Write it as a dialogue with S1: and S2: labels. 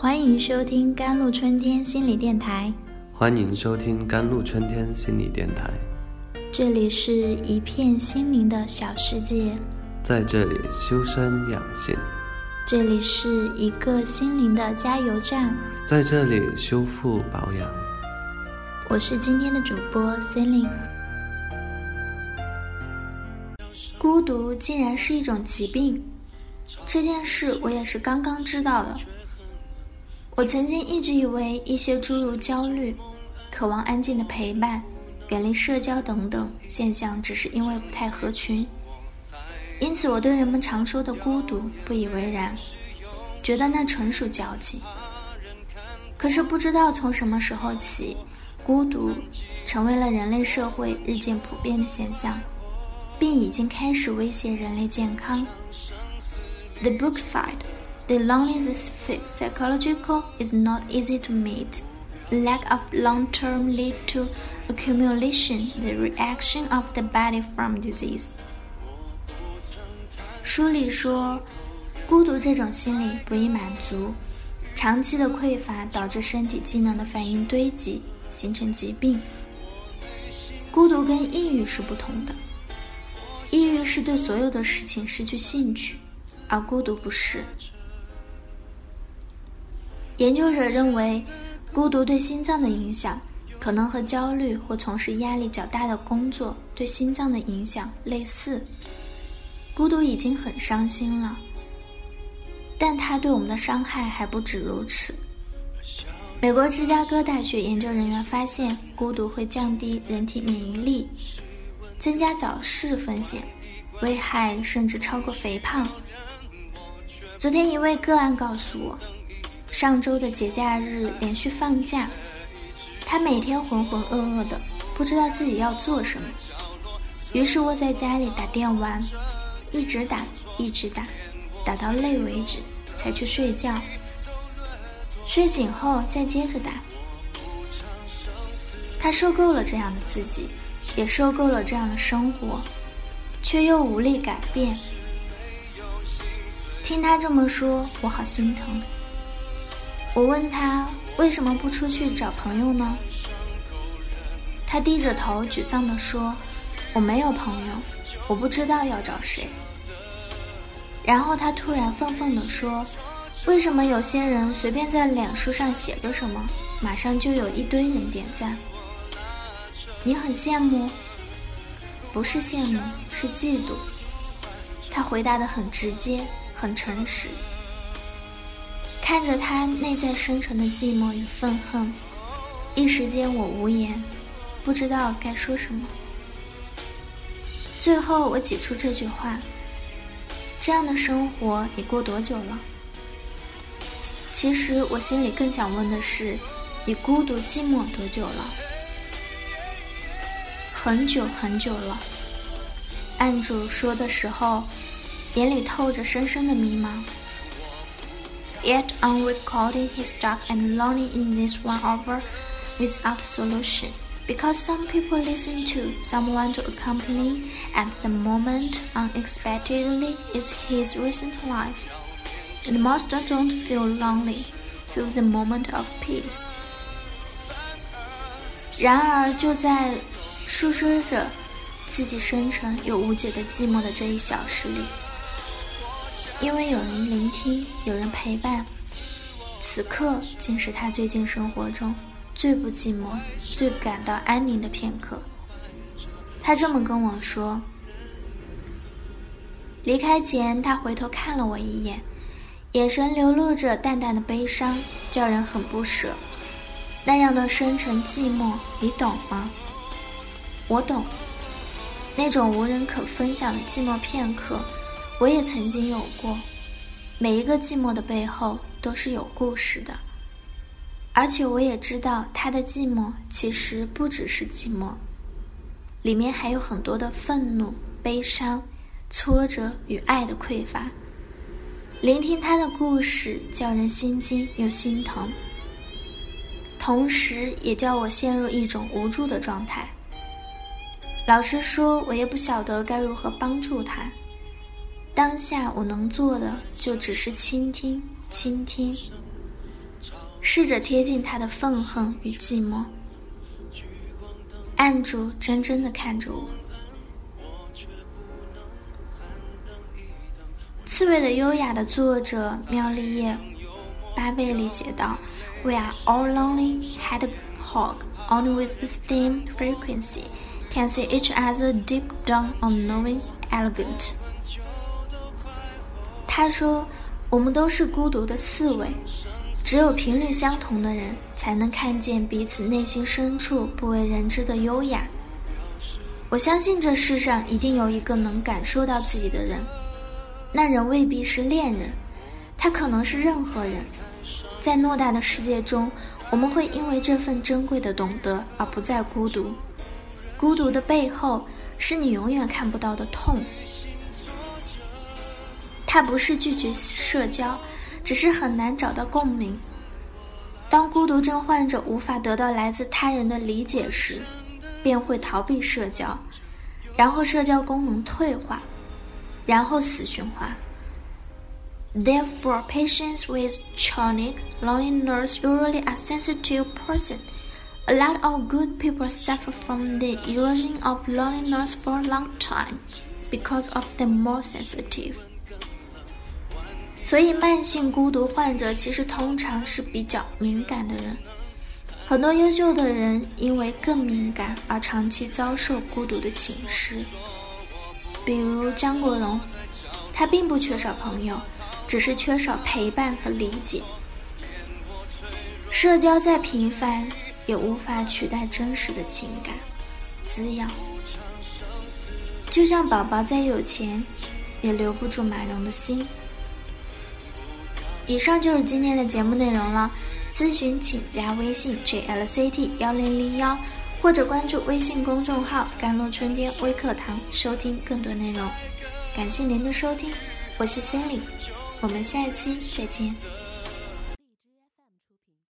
S1: 欢迎收听甘露春天心理电台。
S2: 欢迎收听甘露春天心理电台。
S1: 这里是一片心灵的小世界，
S2: 在这里修身养性，
S1: 这里是一个心灵的加油站，
S2: 在这里修复保养。
S1: 我是今天的主播 Celine。孤独竟然是一种疾病，这件事我也是刚刚知道的。我曾经一直以为一些诸如焦虑、渴望安静的陪伴、远离社交等等现象，只是因为不太合群，因此我对人们常说的孤独不以为然，觉得那纯属矫情。可是不知道从什么时候起，孤独成为了人类社会日渐普遍的现象，并已经开始威胁人类健康。The book side. The loneliness psychological is not easy to meet. Lack of long-term lead to accumulation, the reaction of the body from disease. 书里说，孤独这种心理不易满足，长期的匮乏导致身体机能的反应堆积，形成疾病。孤独跟抑郁是不同的，抑郁是对所有的事情失去兴趣，而孤独不是。研究者认为，孤独对心脏的影响可能和焦虑或从事压力较大的工作对心脏的影响类似。孤独已经很伤心了，但它对我们的伤害还不止如此。美国芝加哥大学研究人员发现，孤独会降低人体免疫力，增加早逝风险，危害甚至超过肥胖。昨天一位个案告诉我。上周的节假日连续放假，他每天浑浑噩噩的，不知道自己要做什么。于是窝在家里打电玩，一直打，一直打，打到累为止，才去睡觉。睡醒后再接着打。他受够了这样的自己，也受够了这样的生活，却又无力改变。听他这么说，我好心疼。我问他为什么不出去找朋友呢？他低着头沮丧地说：“我没有朋友，我不知道要找谁。”然后他突然愤愤地说：“为什么有些人随便在脸书上写个什么，马上就有一堆人点赞？你很羡慕？不是羡慕，是嫉妒。”他回答得很直接，很诚实。看着他内在深沉的寂寞与愤恨，一时间我无言，不知道该说什么。最后我挤出这句话：“这样的生活你过多久了？”其实我心里更想问的是：“你孤独寂寞多久了？”很久很久了。案主说的时候，眼里透着深深的迷茫。Yet on recording he's stuck and lonely in this one hour without solution. Because some people listen to someone to accompany at the moment unexpectedly is his recent life. And most don't feel lonely, feel the moment of peace. 然而，就在诉说着自己深沉又无解的寂寞的这一小时里。 因为有人聆听，有人陪伴，此刻竟是他最近生活中最不寂寞、最感到安宁的片刻。他这么跟我说。离开前，他回头看了我一眼，眼神流露着淡淡的悲伤，叫人很不舍。那样的深沉寂寞，你懂吗？我懂，那种无人可分享的寂寞片刻。我也曾经有过，每一个寂寞的背后都是有故事的，而且我也知道他的寂寞其实不只是寂寞，里面还有很多的愤怒、悲伤、挫折与爱的匮乏。聆听他的故事，叫人心惊又心疼，同时也叫我陷入一种无助的状态。老实说，我也不晓得该如何帮助他。当下我能做的就只是倾听，倾听。试着贴近他的愤恨与寂寞，按住真真的看着我。《刺猬的优雅》的作者妙丽叶·巴贝里写道：“We are all lonely hedgehog, only with the same frequency can see each other deep down, unknowing, elegant。”他说：“我们都是孤独的刺猬，只有频率相同的人，才能看见彼此内心深处不为人知的优雅。我相信这世上一定有一个能感受到自己的人。”那人未必是恋人，他可能是任何人。在偌大的世界中，我们会因为这份珍贵的懂得而不再孤独。孤独的背后，是你永远看不到的痛。他不是拒绝社交，只是很难找到共鸣。当孤独症患者无法得到来自他人的理解时，便会逃避社交，然后社交功能退化。然后死循环。Therefore, patients with chronic loneliness usually a sensitive person. A lot of good people suffer from the erosion of loneliness for a long time because of the more sensitive. 所以，慢性孤独患者其实通常是比较敏感的人。很多优秀的人因为更敏感而长期遭受孤独的侵蚀。比如张国荣，他并不缺少朋友，只是缺少陪伴和理解。社交再频繁，也无法取代真实的情感滋养。就像宝宝再有钱，也留不住马蓉的心。以上就是今天的节目内容了。咨询请加微信 jlct 幺零零幺。或者关注微信公众号“甘露春天微课堂”，收听更多内容。感谢您的收听，我是 Sally，我们下一期再见。